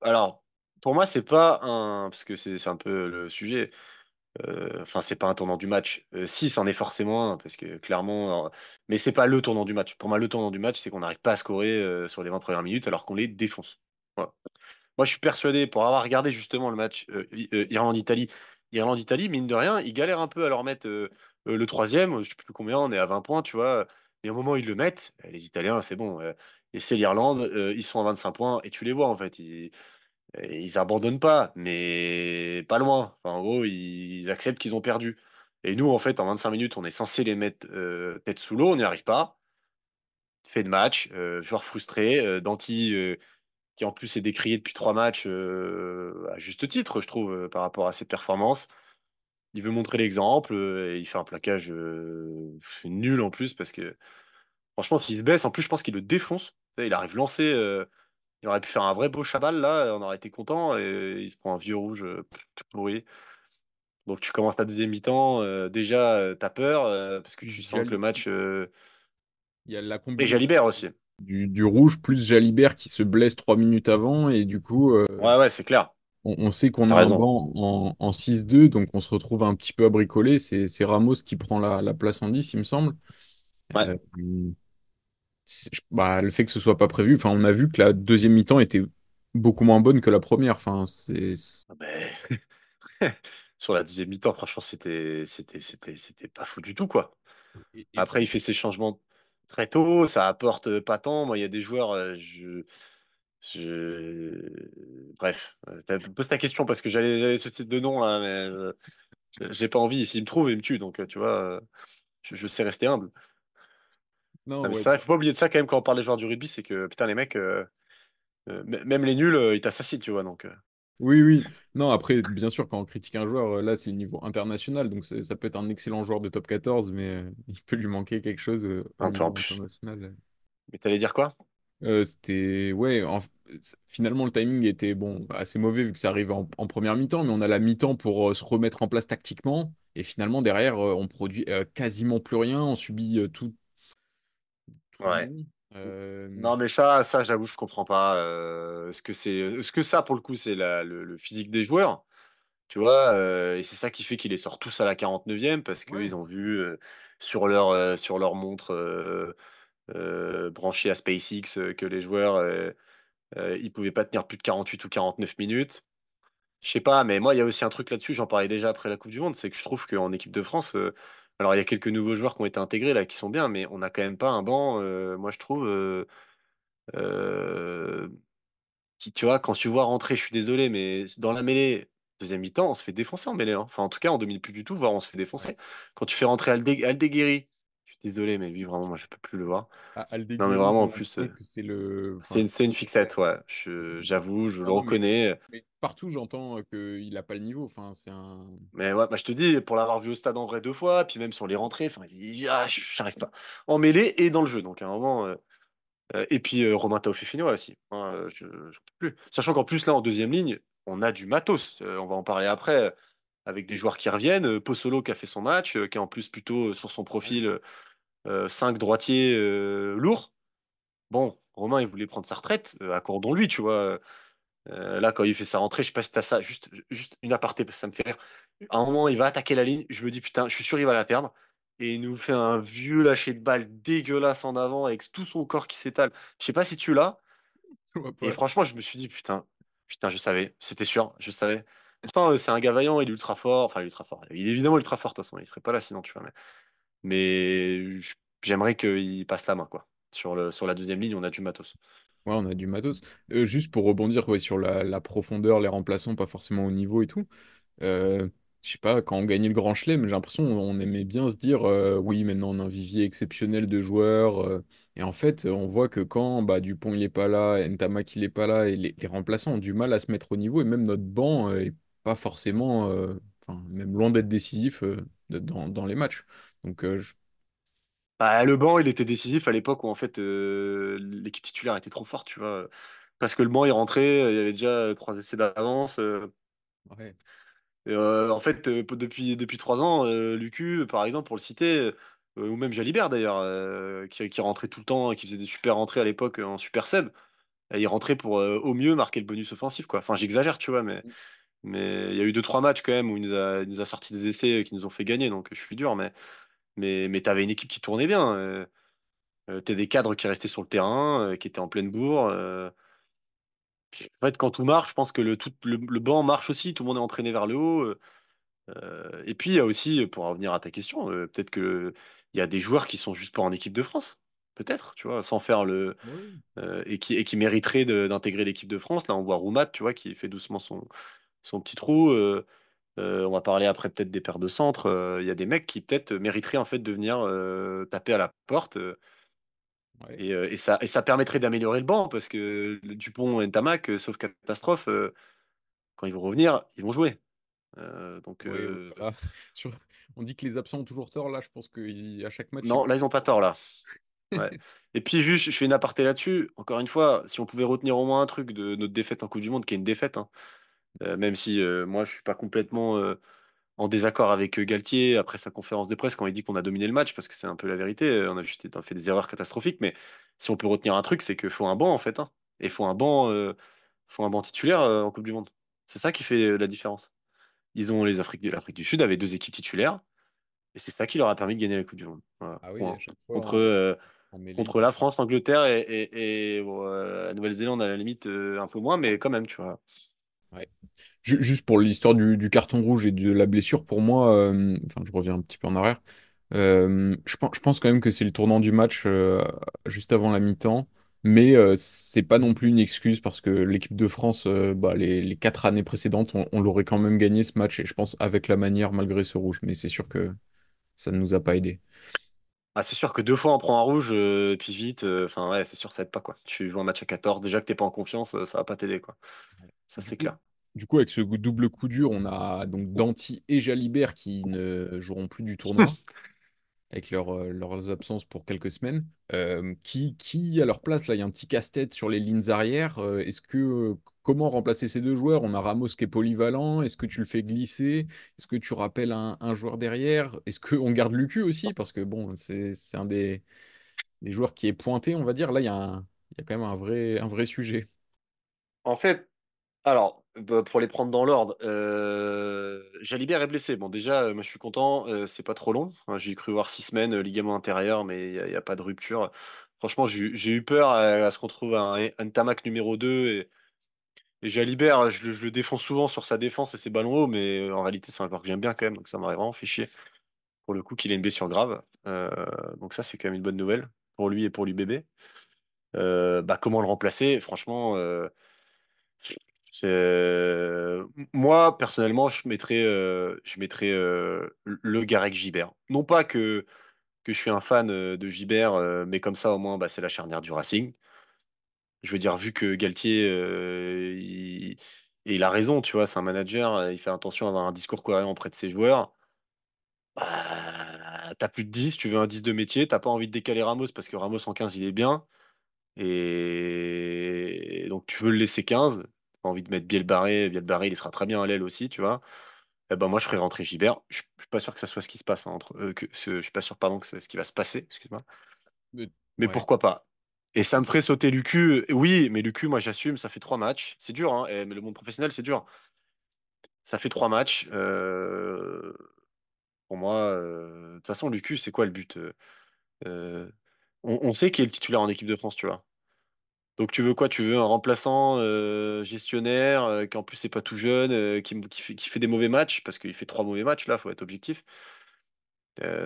alors, pour moi, c'est pas un. Parce que c'est c'est un peu le sujet. Euh, Enfin, c'est pas un tournant du match. Euh, si, c'en est forcément un, parce que clairement. alors, mais c'est pas le tournant du match. Pour moi, le tournant du match, c'est qu'on n'arrive pas à scorer euh, sur les 20 premières minutes alors qu'on les défonce. Voilà. Moi, je suis persuadé, pour avoir regardé justement le match euh, euh, Irlande-Italie, Irlande-Italie, mine de rien, ils galèrent un peu à leur mettre. euh, le troisième, je sais plus combien, on est à 20 points, tu vois. Et au moment où ils le mettent, euh, les Italiens, c'est bon. et c'est l'Irlande, ils sont à 25 points et tu les vois en fait. Ils, ils abandonnent pas, mais pas loin. Enfin, en gros, ils, acceptent qu'ils ont perdu. Et nous, en fait, en 25 minutes, on est censé les mettre tête sous l'eau, on n'y arrive pas. Fait de match, joueur frustré, Danti qui en plus est décrié depuis trois matchs euh, à juste titre, je trouve, euh, par rapport à ses performances. Il veut montrer l'exemple euh, et il fait un plaquage nul en plus parce que franchement, s'il se baisse, en plus, je pense qu'il le défonce. Il arrive lancé, il aurait pu faire un vrai beau chabal là, on aurait été content et il se prend un vieux rouge tout pourri. Donc tu commences ta deuxième mi-temps, euh, déjà euh, t'as peur euh, parce que tu sens que le match Il y a la et combinaison Jalibert aussi. Du, du rouge plus Jalibert qui se blesse trois minutes avant et du coup, euh, Ouais, ouais, c'est clair. on, on sait qu'on a un banc en, en 6-2, donc on se retrouve un petit peu à bricoler. C'est c'est Ramos qui prend la, la place en 10, il me semble. Ouais. Euh, bah, le fait que ce soit pas prévu, enfin, on a vu que la deuxième mi-temps était beaucoup moins bonne que la première. Enfin, c'est c'est- Ah ben, Sur la deuxième mi-temps, franchement, c'était, c'était, c'était, c'était pas fou du tout, quoi. et, et Après, il fait ses changements très tôt, ça apporte pas tant. Moi, il y a des joueurs, je, je... Bref, pose ta question parce que j'allais, type de nom là, mais j'ai pas envie. S'il me trouve, il me tue, donc tu vois, je, je sais rester humble. non, Non, ouais, faut pas oublier de ça quand même quand on parle des joueurs du rugby, c'est que putain, les mecs, euh, même les nuls, ils t'assassinent, tu vois, donc. Oui, oui. Non, après, bien sûr, quand on critique un joueur, euh, là, c'est le niveau international. Donc, ça peut être un excellent joueur de top 14, mais euh, il peut lui manquer quelque chose euh, au niveau plus. international. Mais t'allais dire quoi? Euh, c'était, ouais, en- finalement, le timing était bon, assez mauvais vu que ça arrive en, en première mi-temps, mais on a la mi-temps pour euh, se remettre en place tactiquement. Et finalement, derrière, euh, on produit euh, quasiment plus rien. On subit euh, tout, tout du Ouais. long. Euh, Non, mais ça, ça, j'avoue, je comprends pas. Euh, est-ce que c'est, est-ce que ça, pour le coup, c'est la- le, le physique des joueurs? Tu vois, euh, et c'est ça qui fait qu'ils les sortent tous à la 49e parce ouais. qu'ils ont vu euh, sur leur, euh, sur leur montre euh, euh, branchée à SpaceX euh, que les joueurs, euh, euh, ils pouvaient pas tenir plus de 48 ou 49 minutes. Je sais pas, mais moi, il y a aussi un truc là-dessus, j'en parlais déjà après la Coupe du Monde, c'est que je trouve qu'en équipe de France, euh, alors il y a quelques nouveaux joueurs qui ont été intégrés là, qui sont bien, mais on n'a quand même pas un banc, euh, moi je trouve. euh, euh, qui, tu vois, quand tu vois rentrer, je suis désolé, mais dans la mêlée, deuxième mi-temps, on se fait défoncer en mêlée. hein. Enfin, en tout cas, on domine plus du tout, voire on se fait défoncer. Quand tu fais rentrer Aldeguerri, suis désolé, mais lui, vraiment, moi, je peux plus le voir. Ah, Non, mais vraiment, en plus, euh, c'est le. Enfin, une, fixette, ouais. Je- J'avoue, je le non, reconnais. mais partout, j'entends euh, qu'il n'a pas le niveau. Enfin, c'est un. Mais ouais, bah, je te dis, pour l'avoir vu au stade en vrai deux fois, puis même sur les rentrées, enfin, il dit, ah, j'arrive pas. En mêlée et dans le jeu. Donc, à un moment. euh, et puis Romain Taofifino aussi. Hein, je, je peux plus. Sachant qu'en plus, là, en deuxième ligne, on a du matos. On va en parler après, avec des joueurs qui reviennent. Pozzolo qui a fait son match, qui est en plus plutôt sur son profil 5 droitiers euh, lourd. Bon, Romain, il voulait prendre sa retraite. Euh, accordons-lui, tu vois. Euh, là, quand il fait sa rentrée, je sais pas si t'as ça. Juste, juste une aparté, parce que ça me fait rire. À un moment, il va attaquer la ligne. Je me dis, putain, je suis sûr il va la perdre. Et il nous fait un vieux lâcher de balle dégueulasse en avant avec tout son corps qui s'étale. Je sais pas si tu l'as. Et franchement, je me suis dit, putain, putain, je savais, c'était sûr, je savais. Pourtant, euh, c'est un gars vaillant, il est ultra fort, enfin, il est ultra fort. Il est évidemment ultra fort, de toute façon, il serait pas là sinon, tu vois. Mais, mais j'aimerais qu'il passe la main, quoi. Sur le, sur la deuxième ligne, on a du matos. Ouais, on a du matos. Euh, juste pour rebondir sur la, profondeur, les remplaçants, pas forcément au niveau et tout. Euh, je sais pas, quand on gagnait le Grand Chelem, j'ai l'impression on aimait bien se dire euh, oui, maintenant on a un vivier exceptionnel de joueurs. et en fait, on voit que quand bah, Dupont il est pas là, Ntamak il est pas là, et les, remplaçants ont du mal à se mettre au niveau, et même notre banc est pas forcément, même loin d'être décisif dans, dans les matchs. Donc, euh, je- Bah, le banc, il était décisif à l'époque où, en fait, euh, l'équipe titulaire était trop forte, tu vois. Parce que le banc, il rentrait, il y avait déjà euh, trois essais d'avance. euh, ouais, Et, euh, en fait, euh, depuis, depuis trois ans, euh, Lucu, par exemple, pour le citer, euh, ou même Jalibert d'ailleurs, euh, qui, qui rentrait tout le temps, qui faisait des super rentrées à l'époque en super sub, et il rentrait pour euh, au mieux marquer le bonus offensif, quoi. Enfin, j'exagère, tu vois, mais mais il y a eu deux, trois matchs quand même où il nous a, il nous a sorti des essais qui nous ont fait gagner, donc je suis dur, mais, mais, mais t'avais une équipe qui tournait bien. Euh, euh, t'as des cadres qui restaient sur le terrain, euh, qui étaient en pleine bourre. euh. Puis, en fait, quand tout marche, je pense que le, tout, le, le banc marche aussi, tout le monde est entraîné vers le haut. euh. Et puis, il y a aussi, pour revenir à ta question, euh, peut-être que il y a des joueurs qui sont juste pas en équipe de France. Peut-être, tu vois, sans faire le. Oui. euh, et qui, et qui mériteraient d'intégrer l'équipe de France. Là, on voit Roumat, tu vois, qui fait doucement son, son petit trou. Euh, on va parler après peut-être des paires de centre. Euh, Il y a des mecs qui peut-être mériteraient en fait de venir euh, taper à la porte. Ouais. et, et ça, et ça permettrait d'améliorer le banc parce que Dupont et euh, sauf catastrophe, quand ils vont revenir, ils vont jouer. Euh, donc, Ouais, ouais, euh, voilà. Sur- On dit que les absents ont toujours tort. Là, je pense qu'à chaque match, ils non, là, ils ont pas tort, là. Ouais. Et puis, juste, je fais une aparté là-dessus. Encore une fois, si on pouvait retenir au moins un truc de notre défaite en Coupe du Monde, qui est une défaite, hein, euh, même si euh, moi, je suis pas complètement euh, en désaccord avec Galtier après sa conférence de presse quand il dit qu'on a dominé le match, parce que c'est un peu la vérité. On a juste fait des erreurs catastrophiques. Mais si on peut retenir un truc, c'est qu'il faut un banc, en fait. Hein. Et il faut un banc, faut un banc titulaire en Coupe du Monde. C'est ça qui fait la différence. Ils ont les Afriques, l'Afrique du Sud avait deux équipes titulaires. Et c'est ça qui leur a permis de gagner la Coupe du Monde. Voilà. Ah oui, Contre, mêlée, ils contre la. France, l'Angleterre et, et, et, bon, la Nouvelle-Zélande, à la limite, euh, un peu moins, mais quand même, tu vois. Juste pour l'histoire du, carton rouge et de la blessure, pour moi, euh, enfin, je reviens un petit peu en arrière. euh, je pense, quand même que c'est le tournant du match euh, juste avant la mi-temps, mais c'est pas non plus une excuse parce que l'équipe de France, bah, les, les quatre années précédentes, on, on l'aurait quand même gagné ce match et je pense avec la manière malgré ce rouge, mais c'est sûr que ça ne nous a pas aidé. Ah, c'est sûr que deux fois on prend un rouge, euh, puis vite, euh, enfin ouais, c'est sûr, ça aide pas, quoi. Tu joues un match à 14, déjà que t'es pas en confiance, euh, ça va pas t'aider, quoi. Ça, Du c'est coup, clair. du coup, avec ce double coup dur, on a donc Danti et Jalibert qui ne joueront plus du tournoi. avec leur, euh, leurs absences pour quelques semaines. Euh, qui, qui, à leur place, là, il y a un petit casse-tête sur les lignes arrière. Euh, est-ce que, comment remplacer ces deux joueurs? On a Ramos qui est polyvalent. Est-ce que tu le fais glisser? Est-ce que tu rappelles un, un joueur derrière? Est-ce qu'on garde Lucu aussi? Parce que bon, c'est, un des, des joueurs qui est pointé, on va dire. Là, il y a y a quand même un vrai, un vrai sujet. En fait, alors, bah, pour les prendre dans l'ordre, euh, Jalibert est blessé. Bon, déjà, euh, moi, je suis content, euh, c'est pas trop long. Enfin, j'ai cru voir six semaines, ligament intérieur, mais il n'y a, pas de rupture. Franchement, j'ai eu peur à, ce qu'on trouve un, un Tamac numéro 2 et, Jalibert, je, le défends souvent sur sa défense et ses ballons hauts, mais en réalité, c'est un joueur que j'aime bien quand même, donc ça m'aurait vraiment fait pour le coup qu'il ait une blessure grave. Donc ça, c'est quand même une bonne nouvelle pour lui et pour l'UBB. Euh, bah, comment le remplacer? Franchement, moi, personnellement, je mettrais, euh, euh, le Garec Gibert. Non pas que, je suis un fan euh, de Gibert, euh, mais comme ça, au moins, bah, c'est la charnière du Racing. Je veux dire, vu que Galtier, euh, il, a raison, tu vois, c'est un manager, euh, il fait attention à avoir un discours cohérent auprès de ses joueurs. Bah, t'as plus de 10, tu veux un 10 de métier, t'as pas envie de décaler Ramos parce que Ramos en 15 il est bien. Et donc tu veux le laisser 15, t'as pas envie de mettre Bielbarré, Bielbarré il sera très bien à l'aile aussi, tu vois. Eh ben moi je ferais rentrer Gibert. Je je suis pas sûr que ça soit ce qui se passe hein, entre euh, que ce- je suis pas sûr pardon que c'est ce qui va se passer, excuse-moi. Mais- Mais ouais. pourquoi pas? Et ça me ferait sauter Lucu. Oui, mais Lucu, moi j'assume, ça fait trois matchs. C'est dur, hein, mais le monde professionnel, c'est dur. Ça fait trois matchs. euh, Pour moi, euh, de toute façon, Lucu, c'est quoi le but? Euh, euh, on, on sait qui est le titulaire en équipe de France, tu vois. Donc tu veux quoi? Tu veux un remplaçant gestionnaire qui en plus c'est pas tout jeune, qui, qui fait, des mauvais matchs, parce qu'il fait trois mauvais matchs là, faut être objectif.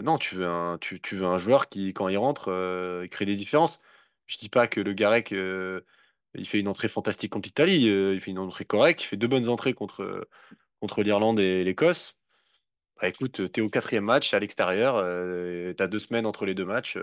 Non, tu veux un, tu, veux un joueur qui, quand il rentre, crée des différences. Je dis pas que le Garec, il fait une entrée fantastique contre l'Italie, il fait une entrée correcte, il fait deux bonnes entrées contre, contre l'Irlande et l'Écosse. Bah écoute, t'es au quatrième match, à l'extérieur, euh, t'as deux semaines entre les deux matchs.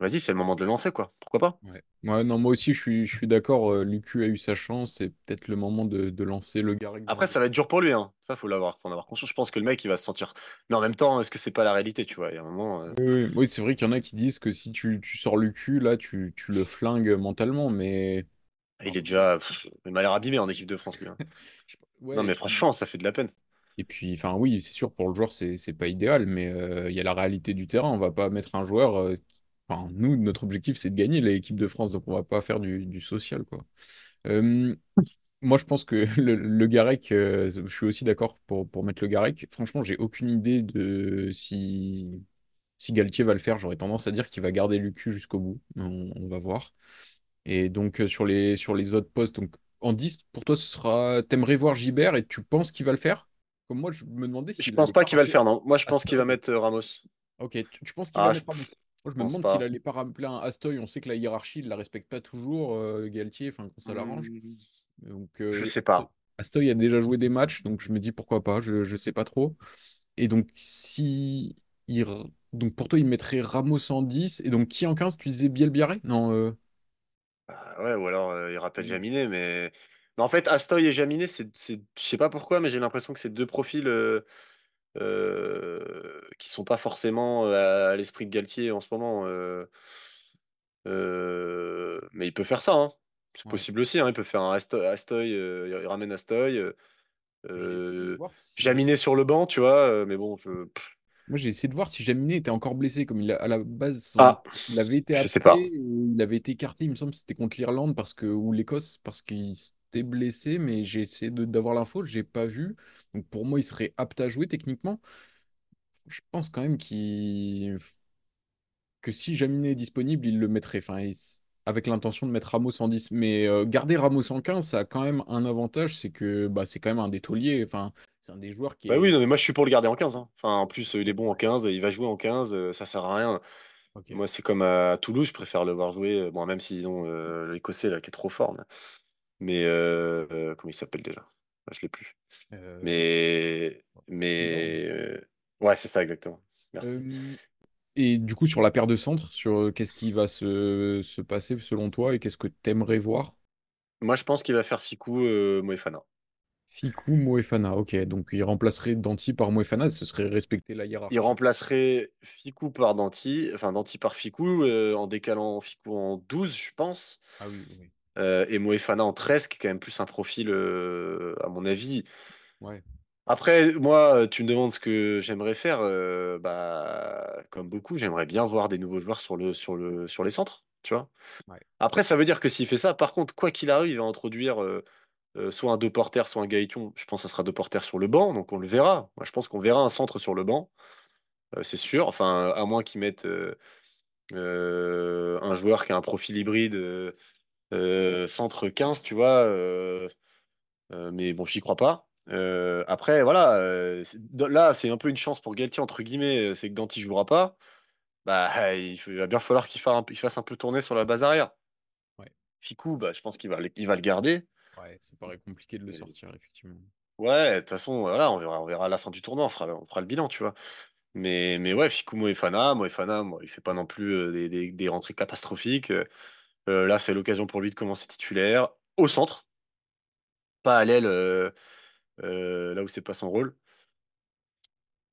Vas-y, c'est le moment de le lancer, quoi. Pourquoi pas? Ouais. Ouais, non, moi aussi, je suis, je suis d'accord. euh, Lucu a eu sa chance. C'est peut-être le moment de, de lancer le dans Après, ça va être dur pour lui, hein. Ça, faut l'avoir, faut en avoir conscience. Je pense que le mec, il va se sentir. Mais en même temps, est-ce que c'est pas la réalité, tu vois? Il y a un moment, euh, Oui, oui, oui, c'est vrai qu'il y en a qui disent que si tu, tu sors le cul, là, tu, tu le flingues mentalement, mais... il enfin, est déjà. pff, il m'a l'air abîmé en équipe de France, lui. hein. Non, mais franchement, ça fait de la peine. et puis, enfin, oui, c'est sûr, pour le joueur, c'est, c'est pas idéal, mais euh, il y a la réalité du terrain. On va pas mettre un joueur... euh, Enfin, nous, notre objectif, c'est de gagner l'équipe de France, donc on va pas faire du, du social, quoi. Euh, moi, je pense que le, le Garec, euh, je suis aussi d'accord pour, pour mettre le Garec. Franchement, j'ai aucune idée de si... Si Galtier va le faire, j'aurais tendance à dire qu'il va garder Lucu jusqu'au bout. On, on va voir. Et donc, euh, sur les, sur les autres postes, donc, en 10, pour toi, ce sera. T'aimerais voir Gibert et tu penses qu'il va le faire? Comme moi, je me demandais Je s'il pense pas qu'il va le faire, non. Moi, je pense qu'il va mettre euh, Ramos. Ok, tu, tu penses qu'il va Ah, je, mettre Ramos? Moi, je me demande s'il allait pas rappeler un Astoy. On sait que la hiérarchie, il la respecte pas toujours, euh, Galtier, enfin, quand ça l'arrange. Hmm, Donc, je euh, sais pas. Astoy a déjà joué des matchs, donc je me dis pourquoi pas, je, je sais pas trop. Et donc, si. il Donc, pour toi, il mettrait Ramos en 10. Et donc, qui en 15? Tu disais Bielbiarré? Non, euh, Ah ouais, ou alors euh, il rappelle Jaminet, mais... mais en fait, Astoy et Jaminet, c'est... je sais pas pourquoi, mais j'ai l'impression que c'est deux profils euh, qui sont pas forcément euh, à l'esprit de Galtier en ce moment. euh, euh, Mais il peut faire ça, hein. C'est ouais. possible aussi, hein. Il peut faire un Astoy, Astoy, il ramène Astoy, si. Jaminet sur le banc, tu vois, mais bon, je... Moi, j'ai essayé de voir si Jaminet était encore blessé, comme il a- à la base, son- Ah, il avait été je sais appelé, pas. il avait été écarté, il me semble que c'était contre l'Irlande parce que, ou l'Écosse, parce qu'il s'était blessé, mais j'ai essayé de- d'avoir l'info, j'ai pas vu. Donc pour moi, il serait apte à jouer techniquement. Je pense quand même qu'il que si Jaminet est disponible, il le mettrait. Enfin, il- avec l'intention de mettre Ramos en 10. Mais euh, garder Ramos en 15, ça a quand même un avantage, c'est que bah, c'est quand même un des tauliers. Enfin, c'est un des joueurs qui Bah oui, non, mais moi je suis pour le garder en 15. hein. Enfin, en plus, il est bon en Ouais. 15, il va jouer en 15, euh, ça sert à rien. Moi, c'est comme à Toulouse, je préfère le voir jouer. euh, Bon, même s'ils ont euh, l'Écossais là qui est trop fort. Mais, mais, euh, comment il s'appelle déjà? Ah, Je l'ai plus. Mais, mais ouais, c'est ça exactement. Merci. Et du coup, sur la paire de centres, sur euh, qu'est-ce qui va se, se passer selon toi et qu'est-ce que tu aimerais voir? Moi, je pense qu'il va faire Ficou euh, Moefana. Ficou, Moefana, ok. Donc il remplacerait Danti par Moefana, ce serait respecter la Il hiérarchie. remplacerait Ficou par Danti, enfin Danti par Ficou, euh, en décalant Ficou en 12, je pense. Ah oui, oui. Euh, et Moefana en 13, qui est quand même plus un profil, à mon avis. Ouais, Après, moi, tu me demandes ce que j'aimerais faire. euh, bah, comme beaucoup, j'aimerais bien voir des nouveaux joueurs sur le, sur le, sur les centres, tu vois? ouais, Après, ça veut dire que s'il fait ça, par contre, quoi qu'il arrive, il va introduire euh, euh, soit un deux porteurs, soit un Gaëton. Je pense que ça sera deux porteurs sur le banc, donc on le verra. Moi, je pense qu'on verra un centre sur le banc, euh, c'est sûr. Enfin, à moins qu'ils mettent euh, euh, un joueur qui a un profil hybride euh, euh, centre 15, tu vois. euh, euh, mais bon, j'y crois pas. Euh, après, voilà, euh, là, c'est un peu une chance pour Galtier, entre guillemets, c'est que Danti jouera pas. Bah, il faut- il va bien falloir qu'il fasse un, il fasse un peu tourner sur la base arrière. ouais. Ficou, bah, je pense qu'il va, le- il va le garder. Ouais, ça paraît compliqué de le Et- sortir, effectivement. ouais, de toute façon, voilà, on verra, on verra à la fin du tournoi, on fera, on fera le bilan, tu vois. Mais, mais ouais, Ficou Moefana, Moefana, moi, il fait pas non plus des, des- des rentrées catastrophiques. Euh, là, c'est l'occasion pour lui de commencer titulaire au centre, pas à l'aile, là où c'est pas son rôle.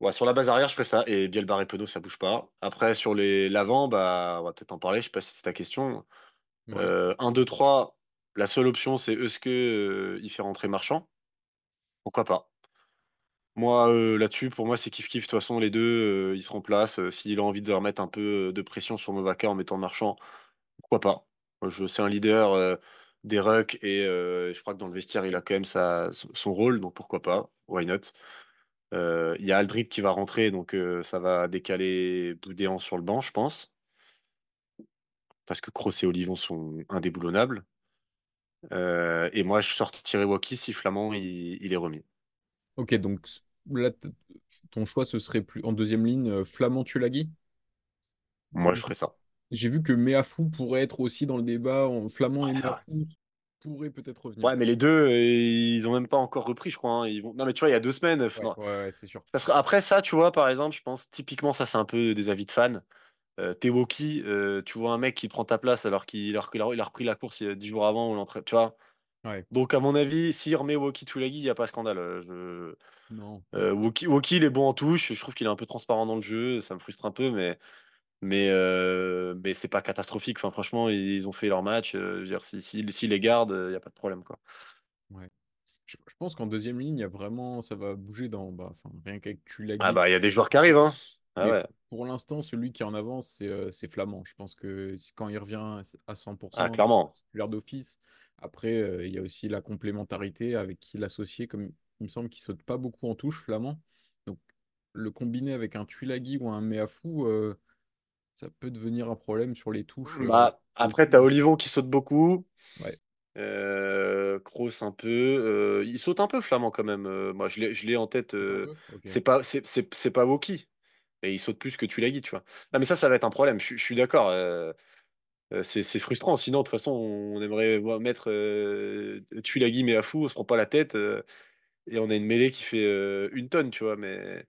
Ouais, sur la base arrière, je ferais ça. Et Bielbar et Penaud, ça bouge pas. Après, sur les l'avant, bah, on va peut-être en parler. Je sais pas si c'est ta question. Ouais, Euh, 1, 2, 3. La seule option, c'est est-ce que euh, il fait rentrer Marchand? Pourquoi pas? Moi, euh, là-dessus, pour moi, c'est kiff-kiff. De toute façon, les deux, euh, ils se remplacent. Euh, S'il a envie de leur mettre un peu euh, de pression sur Movaka en mettant Marchand, pourquoi pas? Moi, Je, c'est un leader euh, des rucks et euh, je crois que dans le vestiaire, il a quand même sa, son rôle, donc pourquoi pas? Why not? Euh, Il y a Aldrit qui va rentrer, donc euh, ça va décaler Boudéan sur le banc, je pense, parce que Kroos et Olivon sont indéboulonnables. Et moi, je sortirai Waki si Flamand il, il est remis. ok, donc là, ton choix, ce serait plus en deuxième ligne, Flamand Tulagi? Moi, je ferai ça. J'ai vu que Meafou pourrait être aussi dans le débat. en- Flamand et Ouais, Meafou pourraient peut-être revenir. Ouais, mais les deux, euh, ils ont même pas encore repris, je crois. hein. Ils vont... Non, mais tu vois, il y a deux semaines. Ouais, ouais, ouais, c'est sûr. Ça sera... Après ça, tu vois, par exemple, je pense, typiquement, ça, c'est un peu des avis de fans. Euh, t'es Woki, euh, tu vois un mec qui prend ta place alors qu'il a, il repris la course il y a 10 jours avant, ou tu vois. Ouais, Donc, à mon avis, s'il remet Woki Tulagi, il n'y a pas scandale. Euh, Je... non, ouais, Euh, Woki, Woki, il est bon en touche. Je trouve qu'il est un peu transparent dans le jeu. Ça me frustre un peu, mais, mais, euh, mais c'est pas catastrophique. Enfin, franchement, ils ont fait leur match. Euh, je veux dire, si, si, s'ils les gardent, il n'y a pas de problème, quoi. ouais. Je, je pense qu'en deuxième ligne, y a vraiment, ça va bouger dans, bah, rien qu'avec Ah Tulagi. bah, il y a des joueurs qui arrivent, hein. Ah ouais. pour l'instant, celui qui est en avance, c'est euh, Flamand. Je pense que quand il revient à Ah, 100%, il sera clairement. titulaire d'office. Après, euh, il y a aussi la complémentarité avec qui l'associer, comme il me semble qu'il saute pas beaucoup en touche, Flamand. Donc, le combiner avec un Tulagi ou un Meafou, euh, ça peut devenir un problème sur les touches. euh, Bah, après, coup. t'as Olivon qui saute beaucoup. Ouais. Euh, Kroos un peu. euh, il saute un peu Flamand quand même. euh, moi, je l'ai, en tête. C'est pas, c'est, c'est, c'est pas Woki. Et il saute plus que Tulagi, tu vois. Non, mais ça, ça va être un problème. Je, je suis d'accord. c'est, c'est frustrant. Sinon, de toute façon, on aimerait mettre Tulagi mais à fou. On se prend pas la tête. et on a une mêlée qui fait une tonne, tu vois. Mais,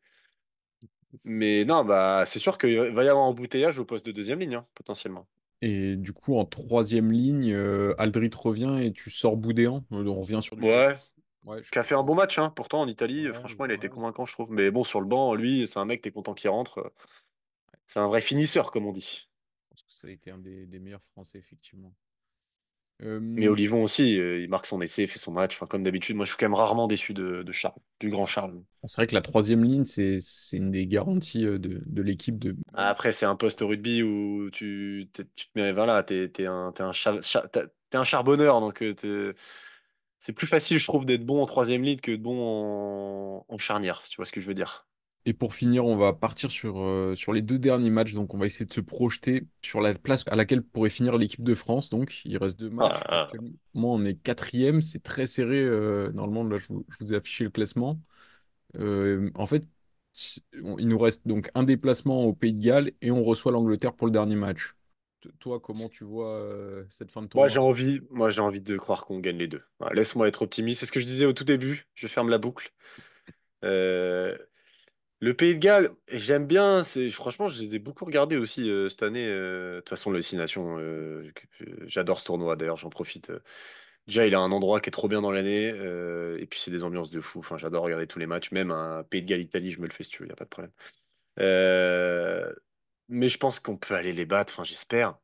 mais non, bah, c'est sûr qu'il va y avoir un embouteillage au poste de deuxième ligne, hein, potentiellement. Et du coup, en troisième ligne, euh, Aldrit revient et tu sors Boudéan. Euh, On revient sur du. Ouais, Ouais, je qui a fait un bon match, hein. Pourtant, en Italie, Ouais, franchement, il a été convaincant, je trouve. Mais bon, sur le banc, lui, c'est un mec, t'es content qu'il rentre. euh, C'est un vrai finisseur, comme on dit. Je pense que ça a été un des, des meilleurs Français, effectivement. Mais Olivon aussi, euh, il marque son essai, fait son match. Enfin, comme d'habitude, moi, je suis quand même rarement déçu de, de Charles, du grand Charles. c'est vrai que la troisième ligne, c'est une des garanties euh, de, de l'équipe de... Après, c'est un poste au rugby où tu, t'es- tu te mets, voilà, t'es, t'es un, t'es un, cha- cha- t'as- t'es un charbonneur, donc euh, c'est plus facile, je trouve, d'être bon en troisième ligne que de bon en, en charnière, si tu vois ce que je veux dire. Et pour finir, on va partir sur, euh, sur les deux derniers matchs. Donc, on va essayer de se projeter sur la place à laquelle pourrait finir l'équipe de France. Donc, il reste deux matchs. Ah, Actuellement, on est quatrième. C'est très serré. euh, normalement, là, je vous, je vous ai affiché le classement. Euh, en fait, on- il nous reste donc un déplacement au Pays de Galles et on reçoit l'Angleterre pour le dernier match. T- Toi, comment tu vois cette fin de Moi, tournoi? j'ai envie, moi, j'ai envie de croire qu'on gagne les deux. Laisse-moi être optimiste. C'est ce que je disais au tout début. Je ferme la boucle. Euh, le Pays de Galles, j'aime bien. C'est franchement, je les ai beaucoup regardés aussi euh, cette année. euh, de toute façon, Nations, euh, que- que- j'adore ce tournoi. D'ailleurs, j'en profite. euh. Déjà, il a un endroit qui est trop bien dans l'année. euh, et puis, c'est des ambiances de fou. Enfin, j'adore regarder tous les matchs. Même un Pays de Galles-Italie, je me le fais si tu veux. Il y a pas de problème. Euh, mais je pense qu'on peut aller les battre. Enfin, j'espère.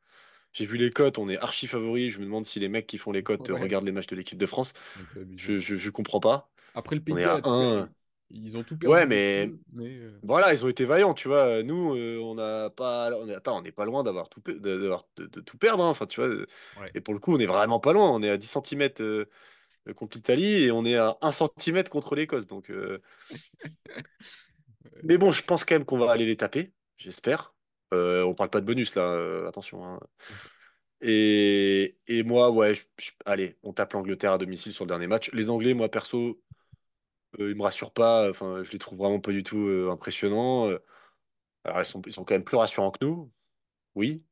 J'ai vu les cotes, on est archi favoris. Je me demande si les mecs qui font les cotes euh, Ouais, regardent les matchs de l'équipe de France. un peu abusé. Je, je, je comprends pas. Après, le Pays On de est Galles à a tout un perdu. Ils ont tout Ouais, perdu contre mais euh, voilà, ils ont été vaillants, tu vois. Nous, euh, on n'a pas. On est... Attends, on n'est pas loin d'avoir tout, pe- de, d'avoir- de- de tout perdre. hein. Enfin, tu vois. ouais. Et pour le coup, on est vraiment pas loin. On est à 10 cm contre l'Italie et on est à un centimètre contre l'Écosse. Donc, euh, Euh, Mais bon, je pense quand même qu'on va aller les taper. J'espère. Euh, on parle pas de bonus là, euh, attention. hein. Et... et moi, ouais, je- allez, on tape l'Angleterre à domicile sur le dernier match. Les Anglais, moi perso, euh, ils me rassurent pas. Enfin, je les trouve vraiment pas du tout euh, impressionnants. Euh, Alors, ils sont, ils sont quand même plus rassurants que nous, oui.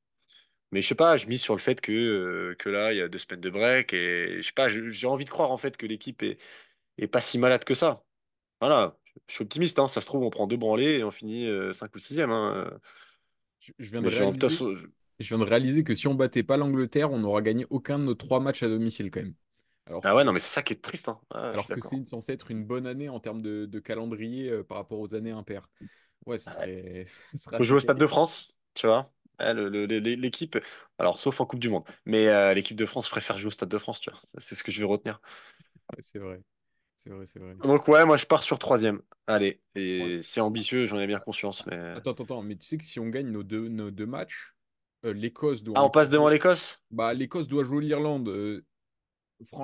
Mais je sais pas, je mise sur le fait que, euh, que là, il y a deux semaines de break. Et je sais pas, je- j'ai envie de croire en fait que l'équipe est, est pas si malade que ça. Voilà, je suis optimiste. Hein. Ça se trouve, on prend deux branlées et on finit euh, 5 ou sixième. Hein. je, je viens de Mais j'ai envie de toute réaliser, je viens de réaliser que si on battait pas l'Angleterre, on n'aura gagné aucun de nos trois matchs à domicile quand même. Alors Ah ouais, non, mais c'est ça qui est triste. Hein. Ah, alors que c'est censé être une bonne année en termes de, de calendrier euh, par rapport aux années impaires. Ouais, ce serait, jouer au Stade de. France, tu vois. L'équipe, alors sauf en Coupe du Monde, mais euh, l'équipe de France préfère jouer au Stade de France, tu vois. C'est ce que je vais retenir. Ouais, c'est vrai, c'est vrai, c'est vrai. Donc ouais, moi je pars sur troisième. Allez, Ouais. et c'est ambitieux, j'en ai bien conscience, mais... Attends, attends, attends, mais tu sais que si on gagne nos deux, nos deux matchs, euh, l'Écosse doit Ah, on passe devant l'Écosse? Bah, l'Écosse doit jouer l'Irlande. euh,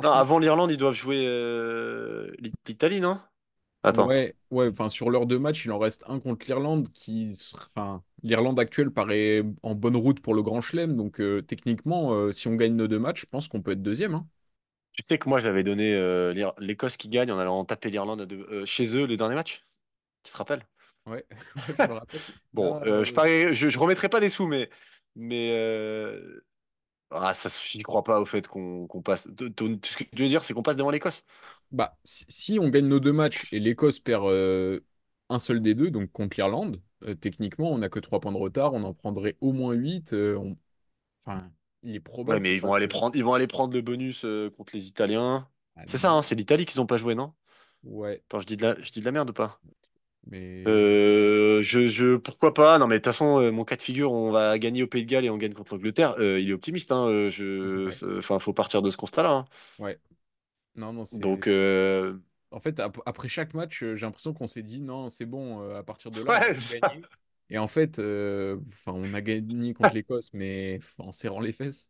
Non, avant l'Irlande, ils doivent jouer euh, l'I- l'Italie, non? Attends. Ouais, ouais, enfin sur leurs deux matchs, il en reste un contre l'Irlande qui, enfin, l'Irlande actuelle paraît en bonne route pour le Grand Chelem, donc euh, techniquement, euh, si on gagne nos deux matchs, je pense qu'on peut être deuxième, hein. Tu sais que moi j'avais donné euh, l'Ir- l'Écosse qui gagne en allant taper l'Irlande à deux- euh, chez eux le dernier match. Tu te rappelles? Ouais, ouais, je me rappelle. Bon, Ah, euh, je, parie, je, je remettrai pas des sous, mais... mais Ah, ça, j'y crois pas au fait qu'on passe. T- t- Ce que je veux dire, c'est qu'on passe devant l'Écosse. Bah, si, on gagne nos deux matchs et l'Écosse perd euh, un seul des deux, donc contre l'Irlande, euh, techniquement, on n'a que trois points de retard, on en prendrait au moins huit. euh, on- Enfin, il est Ouais, mais ils vont aller prendre, ils vont aller prendre le bonus contre les Italiens. ah, C'est ça, hein, c'est l'Italie qu'ils ont pas joué, non? ouais, Attends, je dis de la, je dis de la merde ou pas? Mais Euh, je, je, pourquoi pas? Non, mais de toute façon, euh, mon cas de figure, on va gagner au Pays de Galles et on gagne contre l'Angleterre. Euh, il est optimiste, hein. je, ouais, c'est- enfin, faut partir de ce constat-là. hein. ouais. Non, non, Donc, En fait, ap- après chaque match, j'ai l'impression qu'on s'est dit non, c'est bon, à partir de là, on ouais, ça. gagner. Et en fait, enfin, on a gagné contre l'Écosse, mais en serrant les fesses.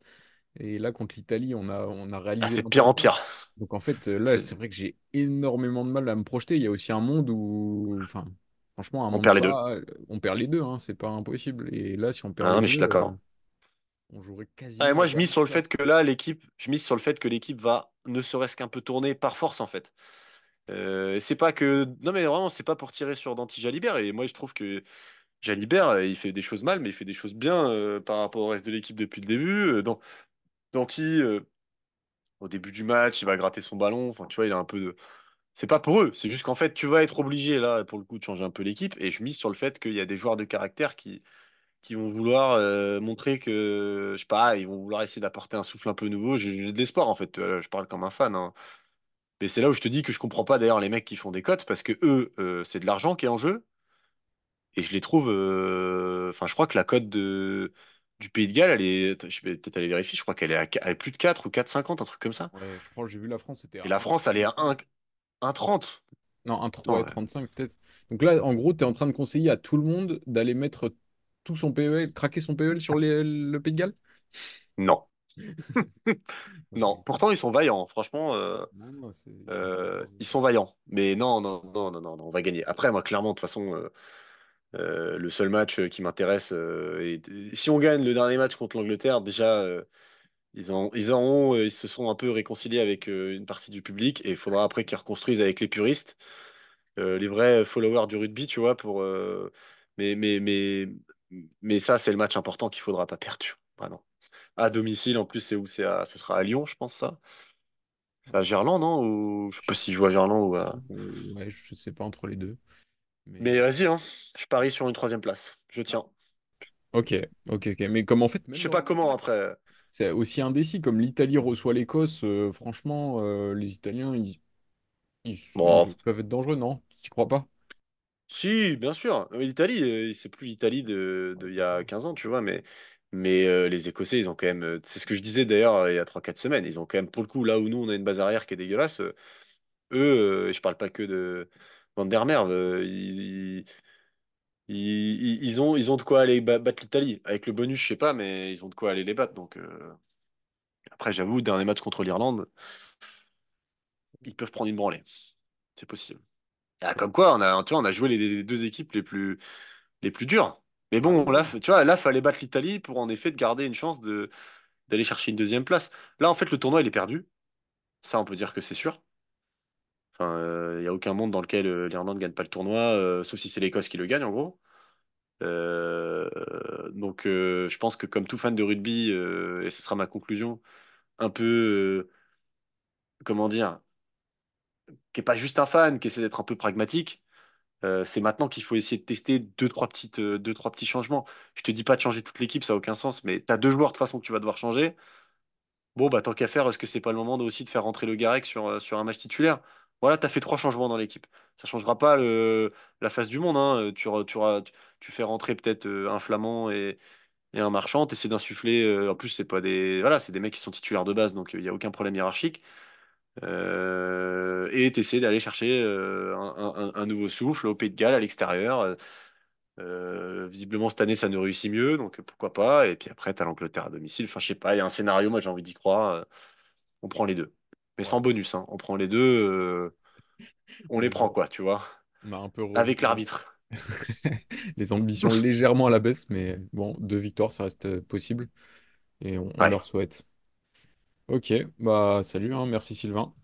Et là, contre l'Italie, on a, on a Ah, réalisé c'est de pire en pire. Donc en fait, euh, là, C'est- c'est vrai que j'ai énormément de mal à me projeter. Il y a aussi un monde où, enfin, franchement, un On monde perd les deux. on perd les deux, hein, c'est pas impossible. Et là, si on perd Ah, les mais je suis euh, d'accord. on jouerait Ouais, quasiment moi, je mise sur le fait que là, l'équipe, je mise sur le fait que l'équipe va ne serait-ce qu'un peu tourner par force, en fait. Euh, c'est pas que. Non, mais vraiment, c'est pas pour tirer sur Danti Jalibert. Et moi, je trouve que Jalibert, euh, il fait des choses mal, mais il fait des choses bien euh, par rapport au reste de l'équipe depuis le début. Euh, Dan- Danti, euh, au début du match, il va gratter son ballon. Enfin, tu vois, il a un peu de. C'est pas pour eux. C'est juste qu'en fait, tu vas être obligé, là, pour le coup, de changer un peu l'équipe. Et je mise sur le fait qu'il y a des joueurs de caractère qui, vont vouloir euh, montrer que, je sais pas, ils vont vouloir essayer d'apporter un souffle un peu nouveau. J'ai de l'espoir, en fait. Euh, Je parle comme un fan. hein. Mais c'est là où je te dis que je comprends pas d'ailleurs les mecs qui font des cotes parce que eux, c'est de l'argent qui est en jeu. Et je les trouve. Enfin, je crois que la cote de... du Pays de Galles, elle est. Je vais peut-être aller vérifier. Je crois qu'elle est à plus de 4 ou quatre cinquante un truc comme ça. Ouais, je crois que j'ai vu la France, c'était Et la France, elle est à 1,35. 1, 1,30. Non, un tr- ouais, Attends, ouais. 35 peut-être. Donc là, en gros, tu es en train de conseiller à tout le monde d'aller mettre tout son PEL, craquer son PEL sur les- le Pays de Galles? Non. Non. Pourtant, ils sont vaillants. Franchement, euh, Non, non, euh, ils sont vaillants. Mais non, non, non, non, non, non, on va gagner. Après, moi, clairement, de toute façon, euh, euh, le seul match euh, qui m'intéresse, euh, si on gagne le dernier match contre l'Angleterre, déjà. Ils en, ils en ont, euh, ils se sont un peu réconciliés avec une partie du public et il faudra après qu'ils reconstruisent avec les puristes, les vrais followers du rugby, tu vois, pour, mais, mais, mais, mais ça, c'est le match important qu'il faudra pas perdre, vraiment. À domicile, en plus, c'est où? C'est ça sera à Lyon, je pense, ça. C'est à Gerland, non? Ou je sais pas si je joue à Gerland ou à... Ouais, je sais pas entre les deux. Mais Mais vas-y, hein. Je parie sur une troisième place. Je tiens. ok, ok, ok. Mais comme en fait, Je même sais dans pas comment après. c'est aussi indécis. Comme l'Italie reçoit l'Écosse, euh, franchement, euh, les Italiens, ils, ils, Bon, ils peuvent être dangereux, non? Tu crois pas? Si, bien sûr. Mais L'Italie, euh, c'est plus l'Italie de, de il y a 15 ans, tu vois. Mais, mais euh, les Écossais, ils ont quand même. euh, C'est ce que je disais d'ailleurs euh, il y a trois quatre semaines. Ils ont quand même, pour le coup, là où nous, on a une base arrière qui est dégueulasse, euh, eux, euh, et je parle pas que de Van der euh, ils, ils, ils- ont, ils ont de quoi aller ba- battre l'Italie. Avec le bonus, je sais pas, mais ils ont de quoi aller les battre. Donc, euh, après, j'avoue, dernier match contre l'Irlande, ils peuvent prendre une branlée. C'est possible. Ah, comme quoi, on a, tu vois, on a joué les, les deux équipes les plus. les plus durs. Mais bon, là, tu vois, là, fallait battre l'Italie pour en effet de garder une chance d'aller chercher une deuxième place. Là, en fait, le tournoi, il est perdu. Ça, on peut dire que c'est sûr. Euh, il n'y a aucun monde dans lequel euh, l'Irlande ne gagne pas le tournoi, euh, sauf si c'est l'Écosse qui le gagne, en gros. Euh, donc, euh, je pense que comme tout fan de rugby, euh, et ce sera ma conclusion, un peu, euh, comment dire, qui est pas juste un fan, qui essaie d'être un peu pragmatique, euh, c'est maintenant qu'il faut essayer de tester deux, trois petites, euh, deux, trois petits changements. Je te dis pas de changer toute l'équipe, ça n'a aucun sens, mais tu as deux joueurs de toute façon que tu vas devoir changer. Bon, bah tant qu'à faire, est-ce que c'est pas le moment de- aussi de faire rentrer le Garec sur, euh, sur un match titulaire? Voilà, tu as fait trois changements dans l'équipe. Ça changera pas la face du monde. hein. Euh, Tu, fais rentrer peut-être euh, un Flamand et, un Marchand. Tu essaies d'insuffler. euh, en plus, c'est pas des, voilà, c'est des mecs qui sont titulaires de base, donc il n'y a aucun problème hiérarchique. Et tu d'aller chercher un, nouveau souffle au Pays de Galles à l'extérieur. Visiblement, cette année, ça nous réussit mieux, donc pourquoi pas. Et puis après, tu as l'Angleterre à domicile. Enfin, je sais pas, il y a un scénario, moi j'ai envie d'y croire. on prend les deux. Mais sans bonus, hein. On prend les deux, euh, on les prend, bah, quoi, tu vois. un peu Avec l'arbitre. les ambitions légèrement à la baisse, mais bon, deux victoires, ça reste euh, possible et on, on Ouais. leur souhaite. Ok, bah salut, hein, merci Sylvain.